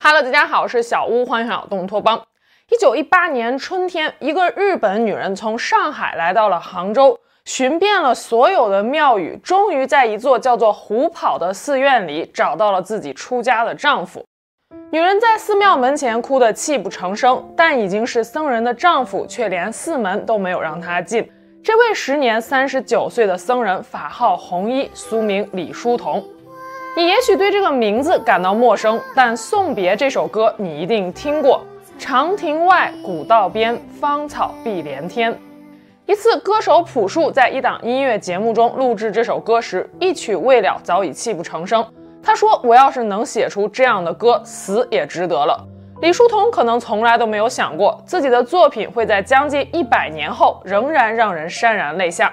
Hello，大家好，我是小屋，欢迎来到东托邦。一九一八年春天，一个日本女人从上海来到了杭州，寻遍了所有的庙宇，终于在一座叫做虎跑的寺院里找到了自己出家的丈夫。女人在寺庙门前哭得泣不成声，但已经是僧人的丈夫却连寺门都没有让她进。这位时年三十九岁的僧人，法号弘一，俗名李叔同。你也许对这个名字感到陌生，但《送别》这首歌你一定听过。长亭外，古道边，芳草碧连天。一次，歌手朴树在一档音乐节目中录制这首歌时，一曲未了，早已泣不成声。他说：“我要是能写出这样的歌，死也值得了。”李叔同可能从来都没有想过，自己的作品会在将近一百年后仍然让人潸然泪下。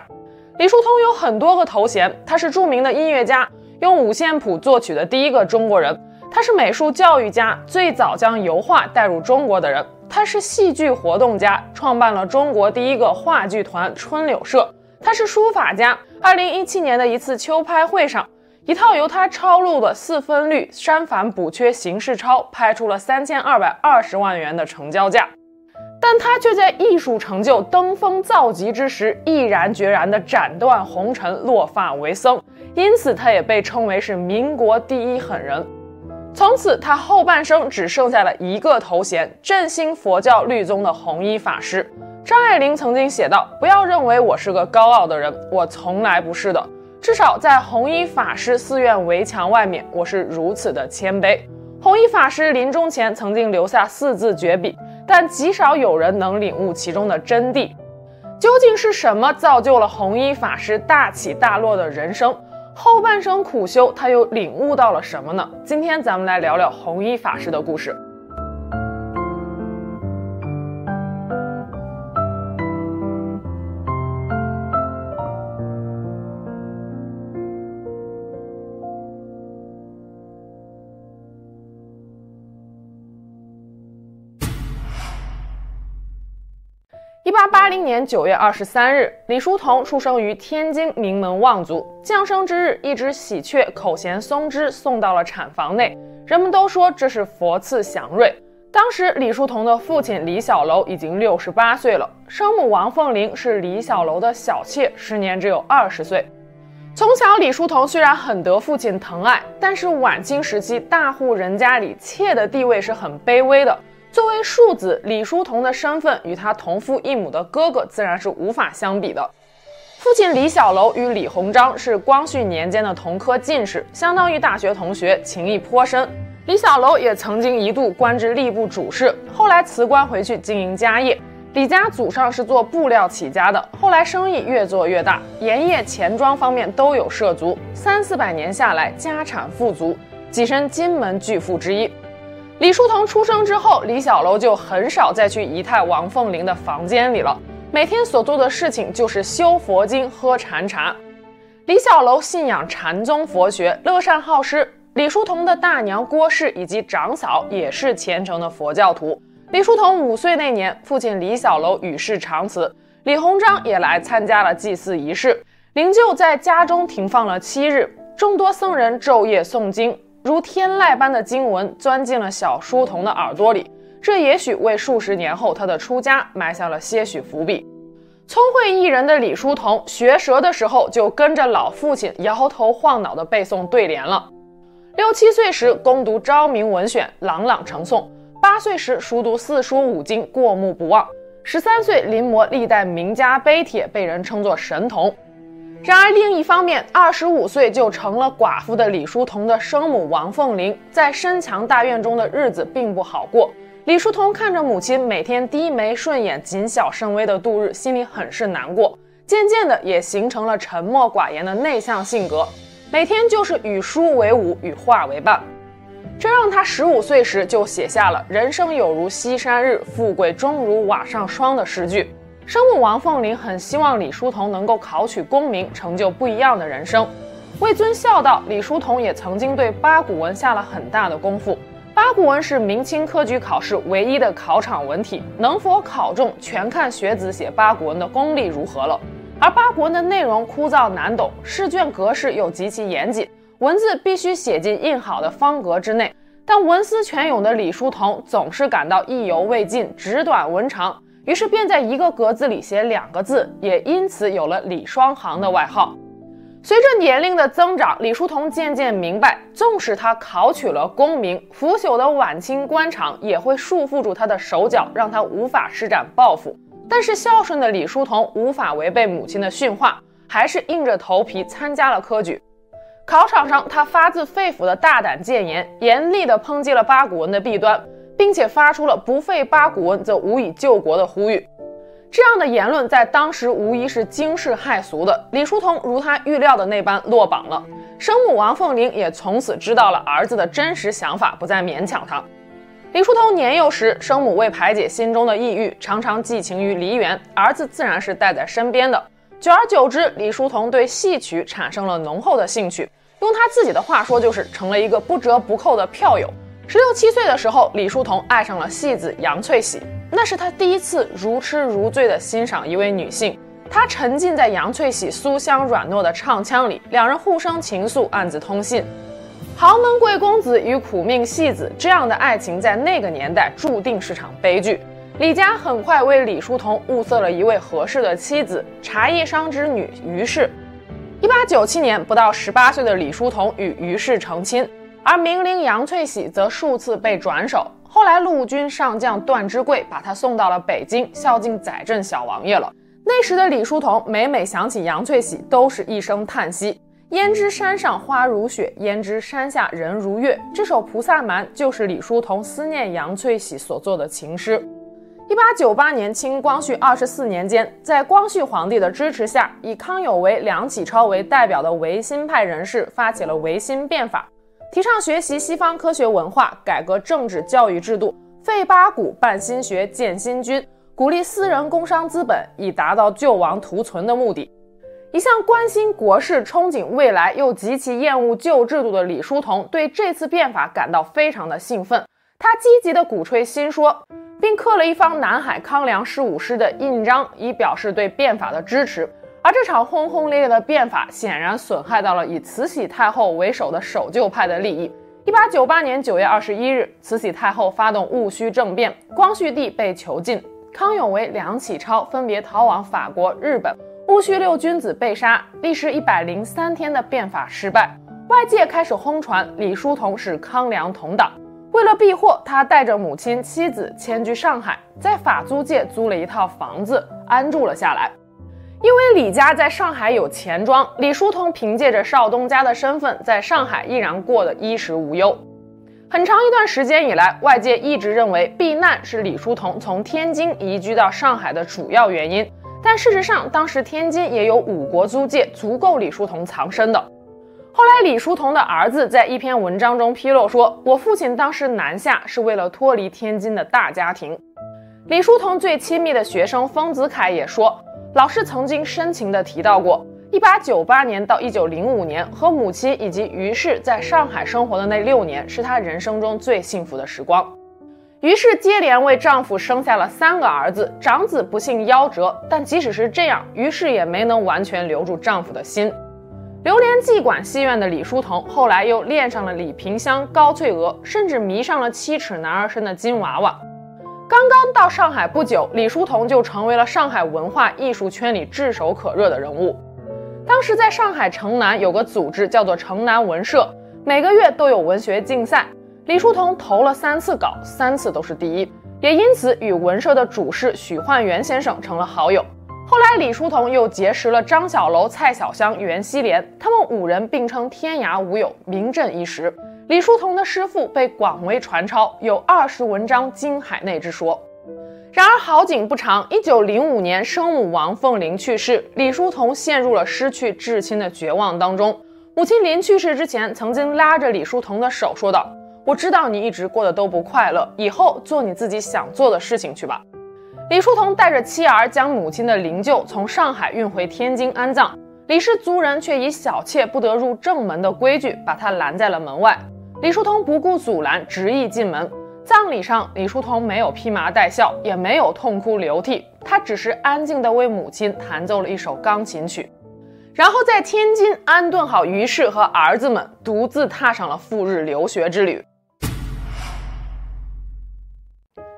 李叔同有很多个头衔，他是著名的音乐家。用五线谱作曲的第一个中国人，他是美术教育家，最早将油画带入中国的人。他是戏剧活动家，创办了中国第一个话剧团春柳社。他是书法家，二零一七年的一次秋拍会上，一套由他抄录的四分律删繁补缺形式钞拍出了三千二百二十万元的成交价。但他却在艺术成就登峰造极之时，毅然决然地斩断红尘，落发为僧。因此，他也被称为是民国第一狠人。从此，他后半生只剩下了一个头衔——振兴佛教律宗的弘一法师。张爱玲曾经写道：“不要认为我是个高傲的人，我从来不是的。至少在弘一法师寺院围墙外面，我是如此的谦卑。”弘一法师临终前曾经留下四字绝笔，但极少有人能领悟其中的真谛。究竟是什么造就了弘一法师大起大落的人生？后半生苦修，他又领悟到了什么呢？今天咱们来聊聊弘一法师的故事。八零年九月二十三日，李叔同出生于天津名门望族。降生之日，一只喜鹊口衔松枝送到了产房内，人们都说这是佛赐祥瑞。当时，李叔同的父亲李小楼已经六十八岁了，生母王凤玲是李小楼的小妾，时年只有二十岁。从小，李叔同虽然很得父亲疼爱，但是晚清时期大户人家里妾的地位是很卑微的。作为庶子，李叔同的身份与他同父异母的哥哥自然是无法相比的。父亲李小楼与李鸿章是光绪年间的同科进士，相当于大学同学，情谊颇深。李小楼也曾经一度官至吏部主事，后来辞官回去经营家业。李家祖上是做布料起家的，后来生意越做越大，盐业、钱庄方面都有涉足，三四百年下来家产富足，跻身金门巨富之一。李叔同出生之后，李小楼就很少再去姨太王凤玲的房间里了。每天所做的事情就是修佛经、喝禅茶。李小楼信仰禅宗佛学，乐善好施。李叔同的大娘郭氏以及长嫂也是虔诚的佛教徒。李叔同五岁那年，父亲李小楼与世长辞，李鸿章也来参加了祭祀仪式，灵柩在家中停放了七日，众多僧人昼夜诵经。如天籁般的经文钻进了小书童的耳朵里，这也许为数十年后他的出家埋下了些许伏笔。聪慧益人的李叔同学舌的时候就跟着老父亲摇头晃脑地背诵对联了。六七岁时攻读《昭明文选》，朗朗成诵；八岁时熟读四书五经，过目不忘；十三岁临摹历代名家碑帖，被人称作神童。然而另一方面，二十五岁就成了寡妇的李叔同的生母王凤玲，在深墙大院中的日子并不好过。李叔同看着母亲每天低眉顺眼、谨小慎微的度日，心里很是难过。渐渐的，也形成了沉默寡言的内向性格，每天就是与书为伍，与画为伴。这让他十五岁时就写下了“人生有如西山日，富贵终如瓦上霜”的诗句。生母王凤林很希望李叔同能够考取功名，成就不一样的人生。为尊孝道，李叔同也曾经对八股文下了很大的功夫。八股文是明清科举考试唯一的考场文体，能否考中，全看学子写八股文的功力如何了。而八股文的内容枯燥难懂，试卷格式又极其严谨，文字必须写进印好的方格之内。但文思泉涌的李叔同总是感到意犹未尽，纸短文长，于是便在一个格子里写两个字，也因此有了李双行的外号。随着年龄的增长，李叔同渐渐明白，纵使他考取了功名，腐朽的晚清官场也会束缚住他的手脚，让他无法施展抱负。但是孝顺的李叔同无法违背母亲的训话，还是硬着头皮参加了科举。考场上，他发自肺腑的大胆谏言，严厉地抨击了八股文的弊端，并且发出了“不废八股文，则无以救国”的呼吁。这样的言论在当时无疑是惊世骇俗的。李叔同如他预料的那般落榜了，生母王凤玲也从此知道了儿子的真实想法，不再勉强他。李叔同年幼时，生母为排解心中的抑郁，常常寄情于梨园，儿子自然是带在身边的。久而久之，李叔同对戏曲产生了浓厚的兴趣。用他自己的话说，就是成了一个不折不扣的票友。十六七岁的时候，李叔同爱上了戏子杨翠喜，那是他第一次如痴如醉地欣赏一位女性。他沉浸在杨翠喜酥香软糯的唱腔里，两人互生情愫，暗自通信。豪门贵公子与苦命戏子，这样的爱情在那个年代注定是场悲剧。李家很快为李叔同物色了一位合适的妻子——茶叶商之女于氏。一八九七年，不到十八岁的李叔同与于氏成亲，而名伶杨翠喜则数次被转手。后来，陆军上将段芝贵把他送到了北京，孝敬载镇小王爷了。那时的李叔同每每想起杨翠喜，都是一声叹息：“焉知山上花如雪，焉知山下人如月。”这首《菩萨蛮》就是李叔同思念杨翠喜所作的情诗。一八九八年，清光绪二十四年间，在光绪皇帝的支持下，以康有为、梁启超为代表的维新派人士发起了维新变法，提倡学习西方科学文化，改革政治教育制度，废八股，办新学，建新军，鼓励私人工商资本，以达到救亡图存的目的。一向关心国事、憧憬未来，又极其厌恶旧制度的李叔同，对这次变法感到非常的兴奋，他积极地鼓吹新说。并刻了一方南海康梁十五师的印章，以表示对变法的支持。而这场轰轰烈烈的变法，显然损害到了以慈禧太后为首的守旧派的利益。一八九八年九月二十一日，慈禧太后发动戊戌政变，光绪帝被囚禁，康有为、梁启超分别逃往法国、日本，戊戌六君子被杀。历时一百零三天的变法失败，外界开始轰传李叔同是康梁同党。为了避祸，他带着母亲、妻子迁居上海，在法租界租了一套房子安住了下来。因为李家在上海有钱庄，李叔同凭借着少东家的身份，在上海依然过得衣食无忧。很长一段时间以来，外界一直认为避难是李叔同从天津移居到上海的主要原因，但事实上，当时天津也有五国租界，足够李叔同藏身的。后来，李叔同的儿子在一篇文章中披露说：“我父亲当时南下是为了脱离天津的大家庭。”李叔同最亲密的学生丰子恺也说：“老师曾经深情地提到过，1898年到1905年和母亲以及于氏在上海生活的那六年，是他人生中最幸福的时光。”于氏接连为丈夫生下了三个儿子，长子不幸夭折，但即使是这样，于氏也没能完全留住丈夫的心。流连妓馆戏院的李叔同，后来又恋上了李萍香、高翠娥，甚至迷上了七尺男儿身的金娃娃。刚刚到上海不久，李叔同就成为了上海文化艺术圈里炙手可热的人物。当时在上海城南有个组织叫做城南文社，每个月都有文学竞赛。李叔同投了三次稿，三次都是第一，也因此与文社的主事许焕元先生成了好友。后来，李叔同又结识了张小楼、蔡小香、袁希濂，他们五人并称天涯五友，名震一时。李叔同的诗赋被广为传抄，有“二十文章惊海内”之说。然而好景不长，一九零五年，生母王凤玲去世，李叔同陷入了失去至亲的绝望当中。母亲临去世之前，曾经拉着李叔同的手说道：“我知道你一直过得都不快乐，以后做你自己想做的事情去吧。”李叔同带着妻儿将母亲的灵柩从上海运回天津安葬，李氏族人却以小妾不得入正门的规矩把他拦在了门外。李叔同不顾阻拦，执意进门。葬礼上，李叔同没有披麻戴孝，也没有痛哭流涕，他只是安静地为母亲弹奏了一首钢琴曲，然后在天津安顿好于氏和儿子们，独自踏上了赴日留学之旅。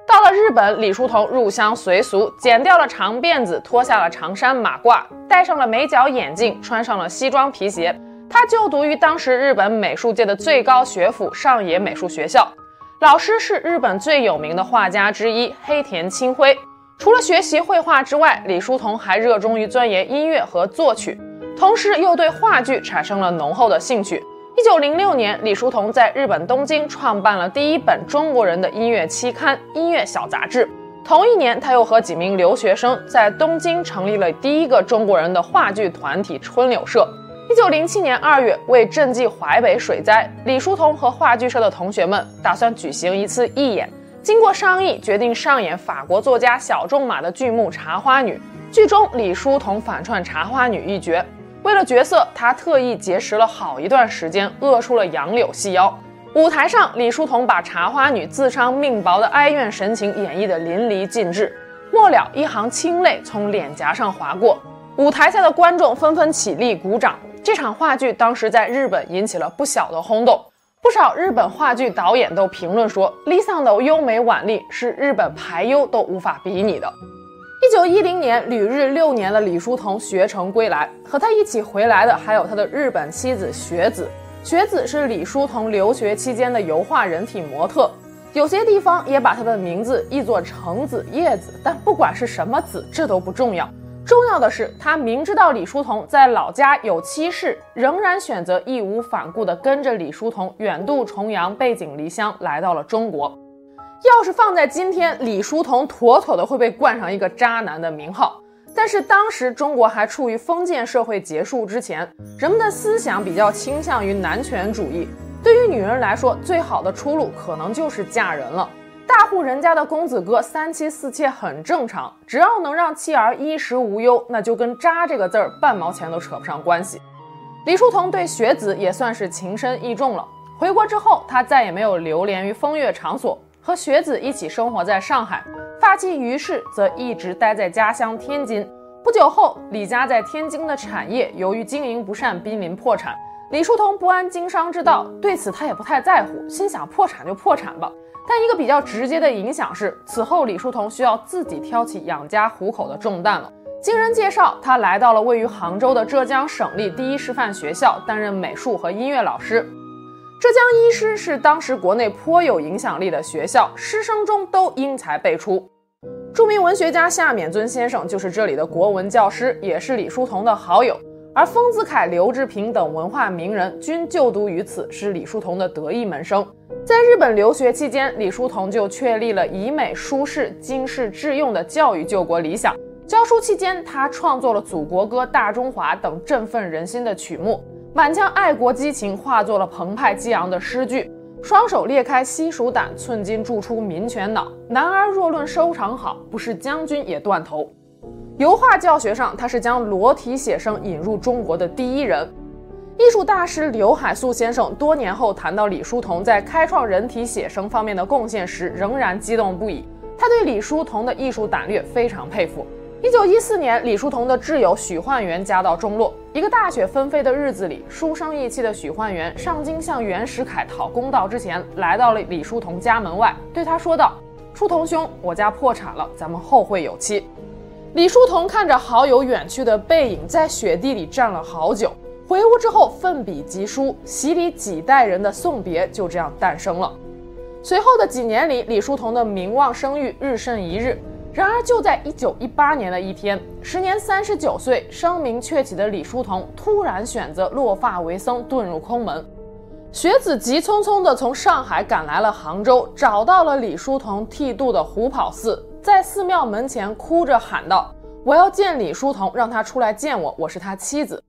到了日本，李叔同入乡随俗，剪掉了长辫子，脱下了长衫马褂，戴上了美角眼镜，穿上了西装皮鞋。他就读于当时日本美术界的最高学府上野美术学校，老师是日本最有名的画家之一黑田清辉。除了学习绘画之外，李叔同还热衷于钻研音乐和作曲，同时又对话剧产生了浓厚的兴趣。一九零六年，李叔同在日本东京创办了第一本中国人的音乐期刊《音乐小杂志》。同一年，他又和几名留学生在东京成立了第一个中国人的话剧团体春柳社。一九零七年二月，为赈济淮北水灾，李叔同和话剧社的同学们打算举行一次义演。经过商议，决定上演法国作家小仲马的剧目《茶花女》。剧中，李叔同反串茶花女一角。为了角色，他特意节食了好一段时间，饿出了杨柳细腰。舞台上，李叔同把茶花女自伤命薄的哀怨神情演绎得淋漓尽致，末了一行清泪从脸颊上划过。舞台下的观众纷纷起立鼓掌。这场话剧当时在日本引起了不小的轰动，不少日本话剧导演都评论说，李桑的优美婉丽是日本排优都无法比拟的。一九一零年，旅日六年的李叔同学成归来，和他一起回来的还有他的日本妻子雪子。雪子是李叔同留学期间的油画人体模特，有些地方也把他的名字译作橙子、叶子，但不管是什么子，这都不重要。重要的是，他明知道李叔同在老家有妻室，仍然选择义无反顾地跟着李叔同远渡重洋，背井离乡，来到了中国。要是放在今天，李叔同妥妥的会被冠上一个渣男的名号。但是当时中国还处于封建社会结束之前，人们的思想比较倾向于男权主义。对于女人来说，最好的出路可能就是嫁人了。大户人家的公子哥三妻四妾很正常，只要能让妻儿衣食无忧，那就跟渣这个字儿半毛钱都扯不上关系。李叔同对雪子也算是情深意重了。回国之后，他再也没有流连于风月场所。和雪子一起生活在上海，发妻于氏则一直待在家乡天津。不久后，李家在天津的产业由于经营不善，濒临破产。李叔同不谙经商之道，对此他也不太在乎，心想破产就破产吧。但一个比较直接的影响是，此后李叔同需要自己挑起养家糊口的重担了。经人介绍，他来到了位于杭州的浙江省立第一师范学校，担任美术和音乐老师。浙江一师是当时国内颇有影响力的学校，师生中都英才辈出。著名文学家夏丏尊先生就是这里的国文教师，也是李叔同的好友。而丰子恺、刘志平等文化名人均就读于此，是李叔同的得意门生。在日本留学期间，李叔同就确立了以美书世、经世致用的教育救国理想。教书期间，他创作了《祖国歌》《大中华》等振奋人心的曲目。满腔爱国激情化作了澎湃激昂的诗句，双手裂开西蜀胆，寸金铸出民权脑。男儿若论收场好，不是将军也断头。油画教学上，他是将裸体写生引入中国的第一人。艺术大师刘海粟先生多年后谈到李叔同在开创人体写生方面的贡献时，仍然激动不已。他对李叔同的艺术胆略非常佩服。一九一四年，李叔同的挚友许焕元家道中落。一个大雪纷飞的日子里，书生意气的许焕元上京向袁世凯讨公道之前，来到了李叔同家门外，对他说道：“叔同兄，我家破产了，咱们后会有期。”李叔同看着好友远去的背影，在雪地里站了好久。回屋之后，奋笔疾书，洗礼几代人的送别就这样诞生了。随后的几年里，李叔同的名望声誉日甚一日。然而，就在一九一八年的一天，时年三十九岁、声名鹊起的李叔同突然选择落发为僧，遁入空门。学子急匆匆地从上海赶来了杭州，找到了李叔同剃度的虎跑寺，在寺庙门前哭着喊道：“我要见李叔同，让他出来见我，我是他妻子。”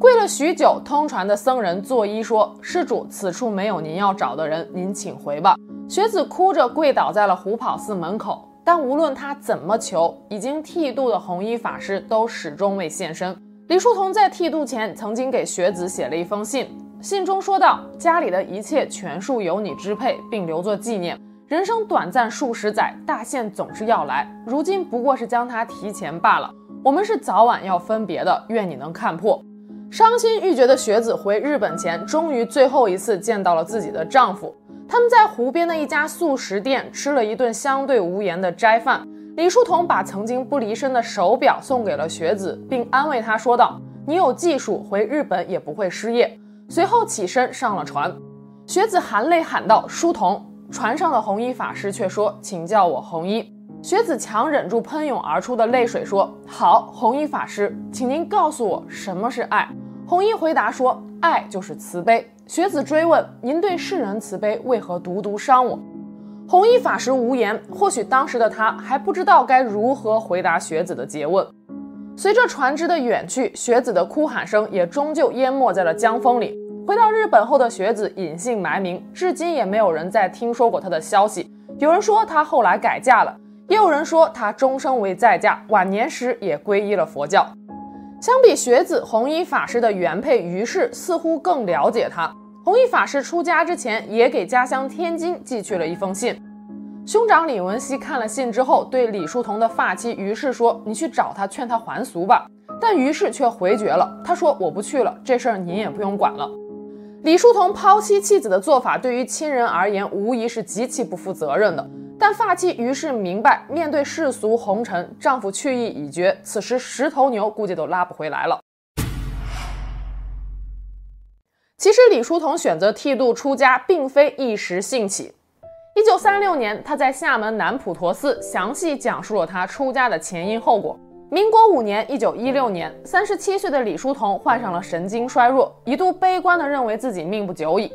跪了许久，通传的僧人作揖说：“施主，此处没有您要找的人，您请回吧。”学子哭着跪倒在了虎跑寺门口。但无论他怎么求，已经剃度的红衣法师都始终未现身。李叔同在剃度前曾经给学子写了一封信，信中说道：“家里的一切全数由你支配，并留作纪念。人生短暂数十载，大限总是要来，如今不过是将它提前罢了。我们是早晚要分别的，愿你能看破。”伤心欲绝的雪子回日本前，终于最后一次见到了自己的丈夫。他们在湖边的一家素食店吃了一顿相对无言的斋饭。李叔同把曾经不离身的手表送给了学子，并安慰他说道：“你有技术，回日本也不会失业。”随后起身上了船。学子含泪喊道：“书童！”船上的红衣法师却说：“请叫我红衣。”学子强忍住喷涌而出的泪水说：“好，红衣法师，请您告诉我什么是爱。”红衣回答说：“爱就是慈悲。”学子追问：“您对世人慈悲，为何独独伤我？”红衣法师无言。或许当时的他还不知道该如何回答学子的诘问。随着船只的远去，学子的哭喊声也终究淹没在了江风里。回到日本后的学子隐姓埋名，至今也没有人再听说过他的消息。有人说他后来改嫁了，也有人说他终生为在嫁，晚年时也皈依了佛教。相比学子，红衣法师的原配于氏似乎更了解他。红衣法师出家之前，也给家乡天津寄去了一封信。兄长李文熙看了信之后，对李叔同的发妻于氏说：“你去找他，劝他还俗吧。”但于氏却回绝了，他说：“我不去了，这事儿您也不用管了。”李叔同抛妻弃子的做法，对于亲人而言，无疑是极其不负责任的。但发妻于是明白，面对世俗红尘，丈夫去意已决，此时十头牛估计都拉不回来了。其实李叔同选择剃度出家，并非一时兴起。一九三六年，他在厦门南普陀寺详细讲述了他出家的前因后果。民国五年，一九一六年，三十七岁的李叔同患上了神经衰弱，一度悲观地认为自己命不久矣。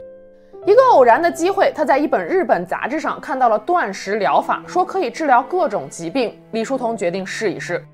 一个偶然的机会，他在一本日本杂志上看到了断食疗法，说可以治疗各种疾病。李叔同决定试一试。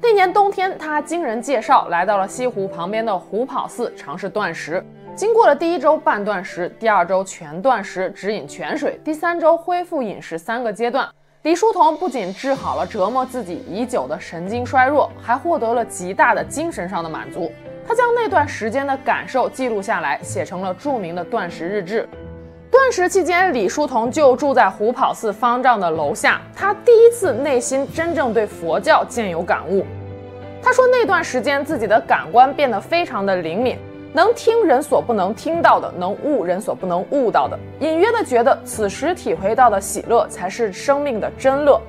那年冬天，他经人介绍来到了西湖旁边的虎跑寺尝试断食。经过了第一周半断食，第二周全断食，只饮泉水，第三周恢复饮食三个阶段，李叔同不仅治好了折磨自己已久的神经衰弱，还获得了极大的精神上的满足。他将那段时间的感受记录下来，写成了著名的断食日志。断食期间，李叔同就住在虎跑寺方丈的楼下。他第一次内心真正对佛教渐有感悟。他说，那段时间自己的感官变得非常的灵敏，能听人所不能听到的，能悟人所不能悟到的。隐约的觉得，此时体会到的喜乐才是生命的真乐。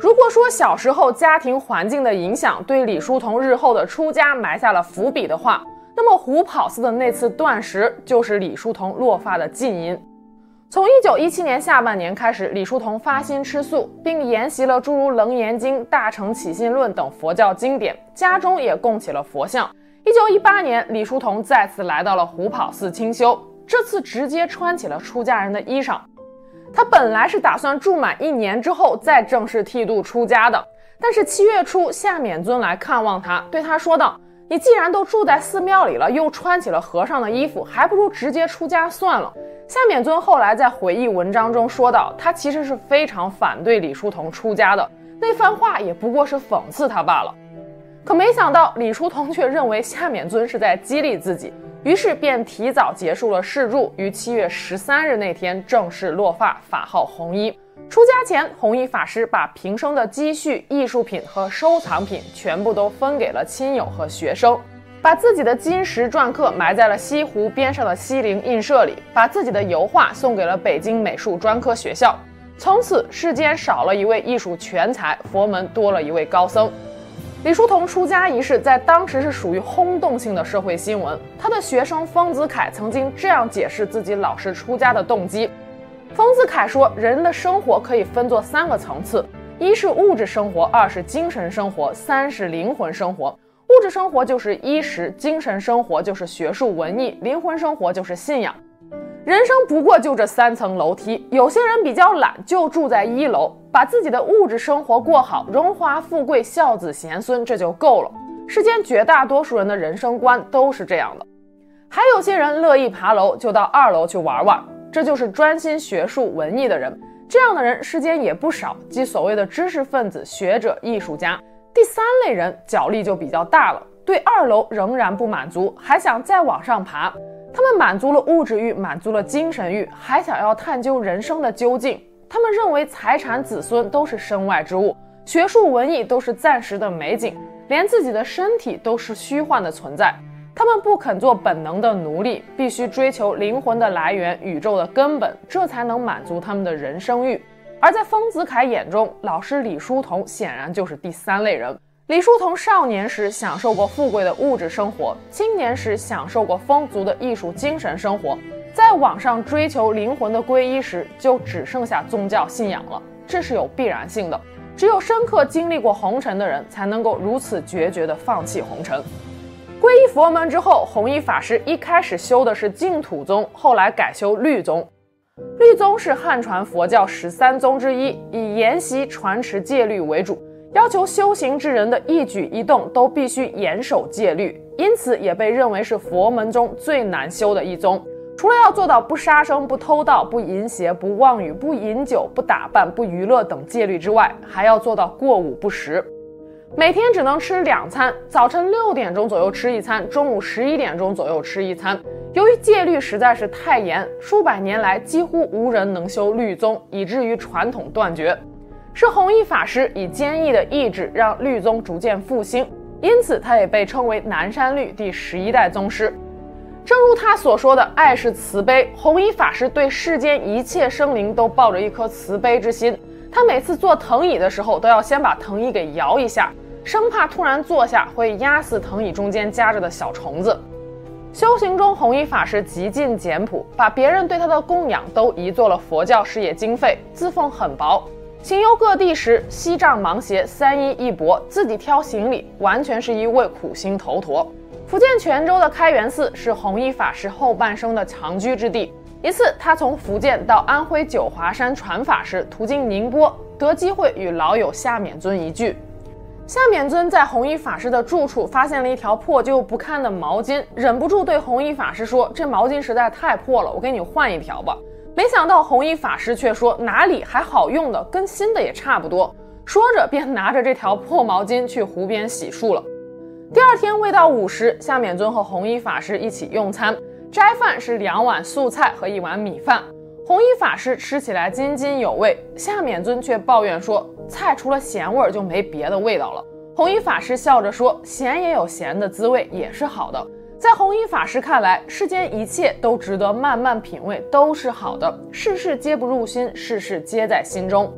如果说小时候家庭环境的影响对李叔同日后的出家埋下了伏笔的话，那么虎跑寺的那次断食就是李叔同落发的近因。从一九一七年下半年开始，李叔同发心吃素，并研习了诸如《楞严经》《大乘起信论》等佛教经典，家中也供起了佛像。一九一八年，李叔同再次来到了虎跑寺清修，这次直接穿起了出家人的衣裳。他本来是打算住满一年之后再正式剃度出家的，但是七月初夏丏尊来看望他，对他说道：“你既然都住在寺庙里了，又穿起了和尚的衣服，还不如直接出家算了。”夏丏尊后来在回忆文章中说道：“他其实是非常反对李叔同出家的，那番话也不过是讽刺他罢了。”可没想到李叔同却认为夏丏尊是在激励自己。于是便提早结束了试住，于七月十三日那天正式落发，法号红衣。出家前，红衣法师把平生的积蓄、艺术品和收藏品全部都分给了亲友和学生，把自己的金石篆刻埋在了西湖边上的西泠印社里，把自己的油画送给了北京美术专科学校。从此，世间少了一位艺术全才，佛门多了一位高僧。李叔同出家一事在当时是属于轰动性的社会新闻。他的学生丰子恺曾经这样解释自己老师出家的动机：丰子恺说，人的生活可以分作三个层次，一是物质生活，二是精神生活，三是灵魂生活。物质生活就是衣食，精神生活就是学术文艺，灵魂生活就是信仰。人生不过就这三层楼梯，有些人比较懒，就住在一楼，把自己的物质生活过好，荣华富贵、孝子贤孙，这就够了。世间绝大多数人的人生观都是这样的。还有些人乐意爬楼，就到二楼去玩玩，这就是专心学术文艺的人。这样的人世间也不少，即所谓的知识分子、学者、艺术家。第三类人脚力就比较大了，对二楼仍然不满足，还想再往上爬。他们满足了物质欲，满足了精神欲，还想要探究人生的究竟。他们认为财产、子孙都是身外之物，学术文艺都是暂时的美景，连自己的身体都是虚幻的存在。他们不肯做本能的奴隶，必须追求灵魂的来源、宇宙的根本，这才能满足他们的人生欲。而在丰子恺眼中，老师李叔同显然就是第三类人。李叔同少年时享受过富贵的物质生活，青年时享受过丰足的艺术精神生活，在往上追求灵魂的皈依时，就只剩下宗教信仰了。这是有必然性的，只有深刻经历过红尘的人，才能够如此决绝地放弃红尘。皈依佛门之后，弘一法师一开始修的是净土宗，后来改修律宗。律宗是汉传佛教十三宗之一，以研习传持戒律为主，要求修行之人的一举一动都必须严守戒律，因此也被认为是佛门中最难修的一宗。除了要做到不杀生、不偷盗、不淫邪、不妄语、不饮酒、不打扮、不娱乐等戒律之外，还要做到过午不食。每天只能吃两餐，早晨六点钟左右吃一餐，中午十一点钟左右吃一餐。由于戒律实在是太严，数百年来几乎无人能修律宗，以至于传统断绝。是弘一法师以坚毅的意志让律宗逐渐复兴，因此他也被称为南山律第十一代宗师。正如他所说的：“爱是慈悲，弘一法师对世间一切生灵都抱着一颗慈悲之心。他每次坐藤椅的时候，都要先把藤椅给摇一下。”生怕突然坐下会压死藤椅中间夹着的小虫子。修行中，弘一法师极尽简朴，把别人对他的供养都移作了佛教事业经费，自奉很薄。行游各地时，携杖芒鞋，三衣一钵，自己挑行李，完全是一位苦心头陀。福建泉州的开元寺是弘一法师后半生的长居之地。一次，他从福建到安徽九华山传法时，途经宁波，得机会与老友夏勉尊一聚。夏勉尊在弘一法师的住处发现了一条破旧不堪的毛巾，忍不住对弘一法师说：“这毛巾实在太破了，我给你换一条吧。”没想到弘一法师却说：“哪里还好用的，跟新的也差不多。”说着便拿着这条破毛巾去湖边洗漱了。第二天未到午时，夏勉尊和弘一法师一起用餐，斋饭是两碗素菜和一碗米饭。弘一法师吃起来津津有味，夏勉尊却抱怨说。菜除了咸味就没别的味道了。弘一法师笑着说：“咸也有咸的滋味，也是好的。”在弘一法师看来，世间一切都值得慢慢品味，都是好的。事事皆不入心，事事皆在心中。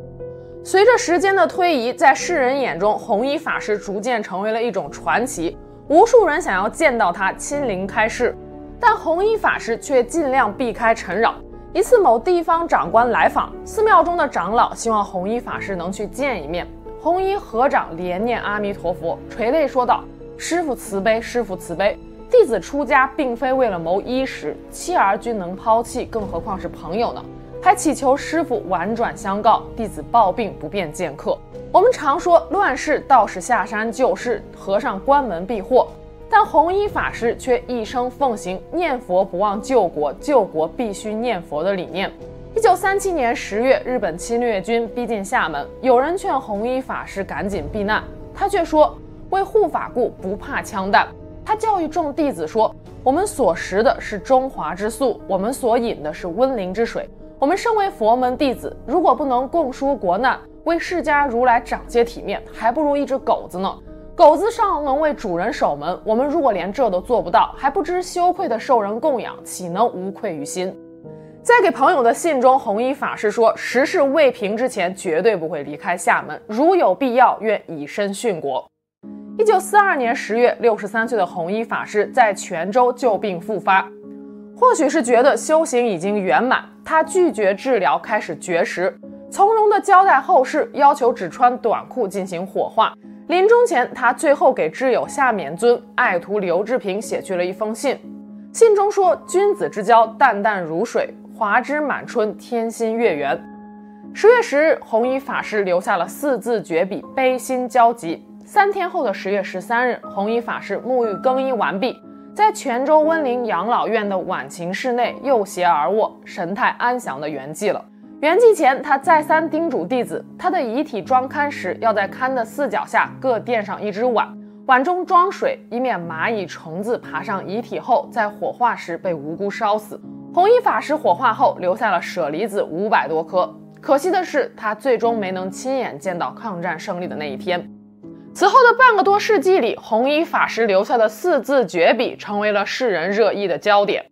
随着时间的推移，在世人眼中，弘一法师逐渐成为了一种传奇，无数人想要见到他亲临开示，但弘一法师却尽量避开尘扰。一次，某地方长官来访，寺庙中的长老希望弘一法师能去见一面。弘一合掌连念阿弥陀佛，垂泪说道：“师傅慈悲，师傅慈悲。弟子出家并非为了谋衣食，妻儿均能抛弃，更何况是朋友呢？还祈求师傅婉转相告，弟子抱病不便见客。我们常说，乱世道士下山救世，和尚关门避祸。”但弘一法师却一生奉行念佛不忘救国，救国必须念佛的理念。一九三七年十月，日本侵略军逼近厦门，有人劝弘一法师赶紧避难，他却说：“为护法故，不怕枪弹。”他教育众弟子说：“我们所食的是中华之素，我们所饮的是温灵之水。我们身为佛门弟子，如果不能共纾国难，为释迦如来长些体面，还不如一只狗子呢。”狗子尚能为主人守门，我们如果连这都做不到，还不知羞愧的受人供养，岂能无愧于心？在给朋友的信中，弘一法师说：时事未平之前，绝对不会离开厦门，如有必要，愿以身殉国。一九四二年十月，六十三岁的弘一法师在泉州旧病复发，或许是觉得修行已经圆满，他拒绝治疗，开始绝食，从容地交代后事，要求只穿短裤进行火化。临终前，他最后给挚友夏勉尊、爱徒刘志平写去了一封信。信中说：“君子之交，淡淡如水；华枝满春，天心月圆。”十月十日，弘一法师留下了四字绝笔，悲心交集。三天后的十月十三日，弘一法师沐浴更衣完毕，在泉州温陵养老院的晚晴室内右斜而卧，神态安详地圆寂了。圆寂前，他再三叮嘱弟子，他的遗体装龛时，要在龛的四脚下各垫上一只碗，碗中装水，以免蚂蚁、虫子爬上遗体后，在火化时被无辜烧死。弘一法师火化后，留下了舍利子五百多颗。可惜的是，他最终没能亲眼见到抗战胜利的那一天。此后的半个多世纪里，弘一法师留下的四字绝笔成为了世人热议的焦点。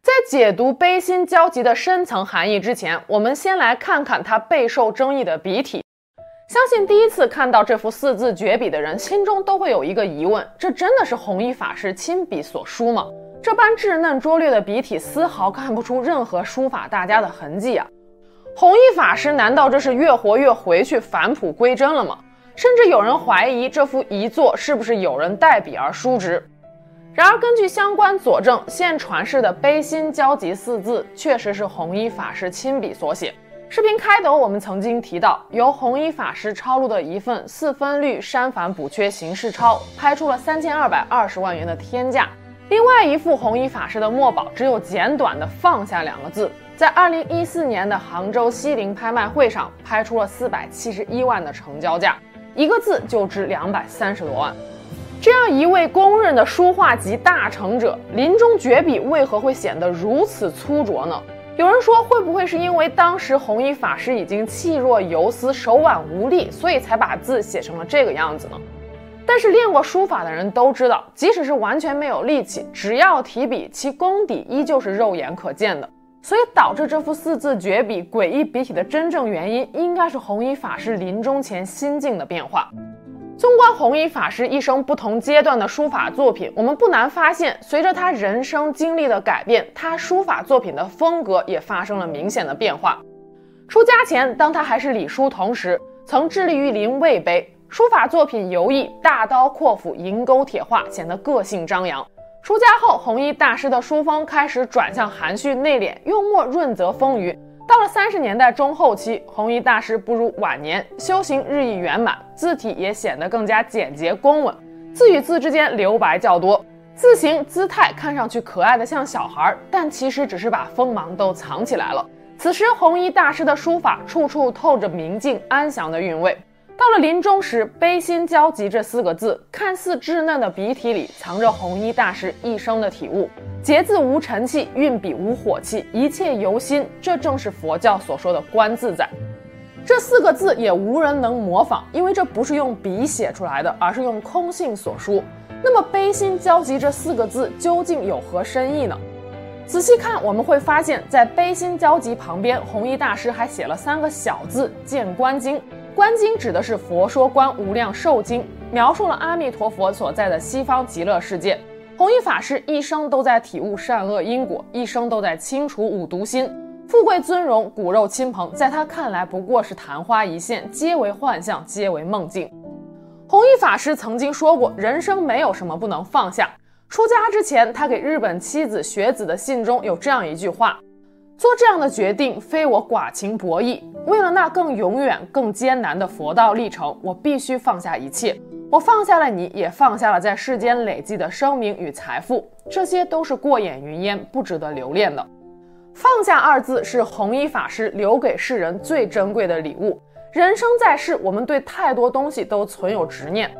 在解读悲心交集的深层含义之前，我们先来看看它备受争议的笔体。相信第一次看到这幅四字绝笔的人，心中都会有一个疑问：这真的是弘一法师亲笔所书吗？这般稚嫩拙劣的笔体，丝毫看不出任何书法大家的痕迹啊！弘一法师难道这是越活越回去返璞归真了吗？甚至有人怀疑这幅遗作是不是有人代笔而书之。然而，根据相关佐证，现传世的“悲心交集”四字确实是弘一法师亲笔所写。视频开头我们曾经提到，由弘一法师抄录的一份四分律删繁补缺形式抄，拍出了三千二百二十万元的天价。另外一幅弘一法师的墨宝，只有简短的“放下”两个字。在二零一四年的杭州西泠拍卖会上，拍出了四百七十一万的成交价，一个字就值两百三十多万。这样一位公认的书画级大成者，临终绝笔为何会显得如此粗拙呢？有人说，会不会是因为当时弘一法师已经气若游丝、手腕无力，所以才把字写成了这个样子呢？但是练过书法的人都知道，即使是完全没有力气，只要提笔，其功底依旧是肉眼可见的。所以导致这幅四字绝笔诡异笔体的真正原因，应该是弘一法师临终前心境的变化。纵观弘一法师一生不同阶段的书法作品，我们不难发现，随着他人生经历的改变，他书法作品的风格也发生了明显的变化。出家前，当他还是李叔同时，曾致力于临魏碑，书法作品游弋、大刀阔斧、银钩铁画，显得个性张扬。出家后，弘一大师的书风开始转向含蓄内敛，用墨润泽丰腴。到了三十年代中后期，弘一大师步入晚年，修行日益圆满，字体也显得更加简洁工稳，字与字之间留白较多，字形姿态看上去可爱的像小孩，但其实只是把锋芒都藏起来了。此时，弘一大师的书法处处透着明净安详的韵味。到了临终时，“悲心交集”这四个字，看似稚嫩的笔体里，藏着弘一大师一生的体悟。结字无尘气，运笔无火气，一切由心，这正是佛教所说的观自在。这四个字也无人能模仿，因为这不是用笔写出来的，而是用空性所书。那么“悲心交集”这四个字究竟有何深意呢？仔细看，我们会发现，在“悲心交集”旁边，弘一大师还写了三个小字“见观经”。观经指的是《佛说观无量寿经》，描述了阿弥陀佛所在的西方极乐世界。弘一法师一生都在体悟善恶因果，一生都在清除五毒心。富贵尊荣、骨肉亲朋，在他看来不过是昙花一现，皆为幻象，皆为梦境。弘一法师曾经说过：“人生没有什么不能放下。”出家之前，他给日本妻子雪子的信中有这样一句话。做这样的决定，非我寡情薄义。为了那更永远、更艰难的佛道历程，我必须放下一切。我放下了你，也放下了在世间累积的声名与财富，这些都是过眼云烟，不值得留恋的。放下二字是弘一法师留给世人最珍贵的礼物。人生在世，我们对太多东西都存有执念。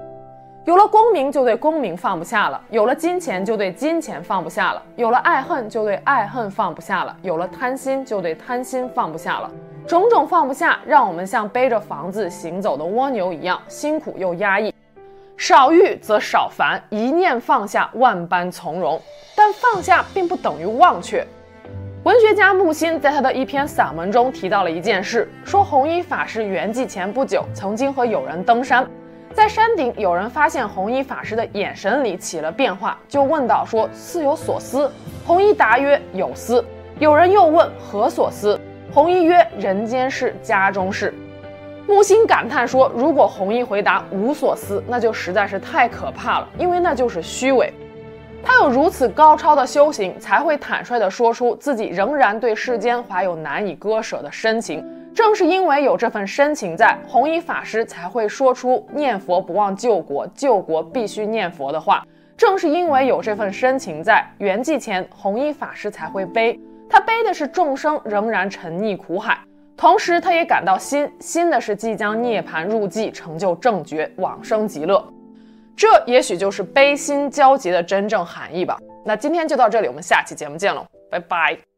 有了功名就对功名放不下了，有了金钱就对金钱放不下了，有了爱恨就对爱恨放不下了，有了贪心就对贪心放不下了。种种放不下，让我们像背着房子行走的蜗牛一样辛苦又压抑。少欲则少烦，一念放下，万般从容。但放下并不等于忘却。文学家木心在他的一篇散文中提到了一件事，说弘一法师圆寂前不久，曾经和友人登山。在山顶，有人发现弘一法师的眼神里起了变化，就问道：“说似有所思。”弘一答曰：“有思。”有人又问：“何所思？”弘一曰：“人间事，家中事。”木心感叹说：“如果弘一回答无所思，那就实在是太可怕了，因为那就是虚伪。他有如此高超的修行，才会坦率地说出自己仍然对世间怀有难以割舍的深情。”正是因为有这份深情在，弘一法师才会说出“念佛不忘救国，救国必须念佛”的话。正是因为有这份深情在，圆寂前弘一法师才会悲。他悲的是众生仍然沉溺苦海，同时他也感到欣欣的是即将涅槃入寂，成就正觉，往生极乐。这也许就是悲心交集的真正含义吧。那今天就到这里，我们下期节目见喽，拜拜。